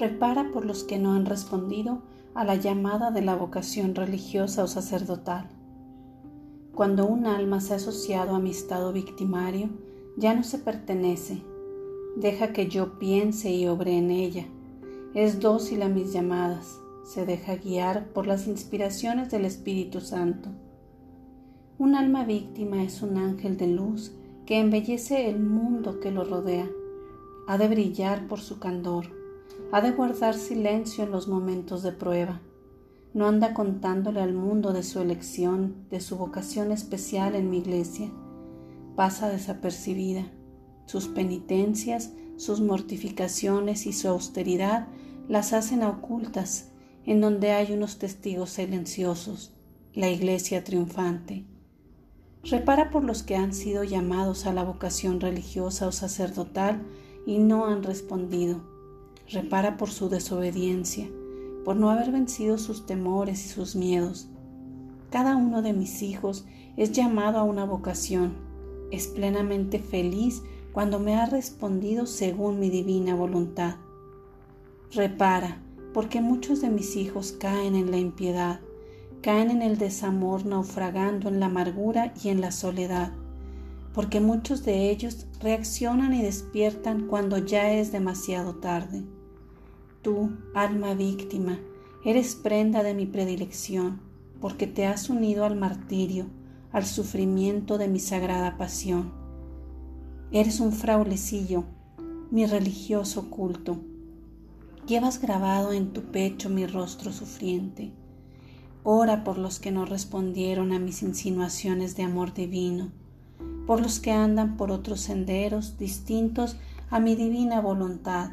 repara por los que no han respondido a la llamada de la vocación religiosa o sacerdotal. Cuando un alma se ha asociado a mi estado victimario, ya no se pertenece. Deja que yo piense y obre en ella. Es dócil a mis llamadas. Se deja guiar por las inspiraciones del Espíritu Santo. Un alma víctima es un ángel de luz que embellece el mundo que lo rodea. Ha de brillar por su candor ha de guardar silencio en los momentos de prueba. No anda contándole al mundo de su elección, de su vocación especial en mi iglesia. Pasa desapercibida. Sus penitencias, sus mortificaciones y su austeridad las hacen ocultas, en donde hay unos testigos silenciosos, la iglesia triunfante. Repara por los que han sido llamados a la vocación religiosa o sacerdotal y no han respondido repara por su desobediencia, por no haber vencido sus temores y sus miedos. Cada uno de mis hijos es llamado a una vocación, es plenamente feliz cuando me ha respondido según mi divina voluntad. Repara, porque muchos de mis hijos caen en la impiedad, caen en el desamor naufragando en la amargura y en la soledad, porque muchos de ellos reaccionan y despiertan cuando ya es demasiado tarde. Tú, alma víctima, eres prenda de mi predilección, porque te has unido al martirio, al sufrimiento de mi sagrada pasión. Eres un fraulecillo, mi religioso culto. Llevas grabado en tu pecho mi rostro sufriente. Ora por los que no respondieron a mis insinuaciones de amor divino, por los que andan por otros senderos distintos a mi divina voluntad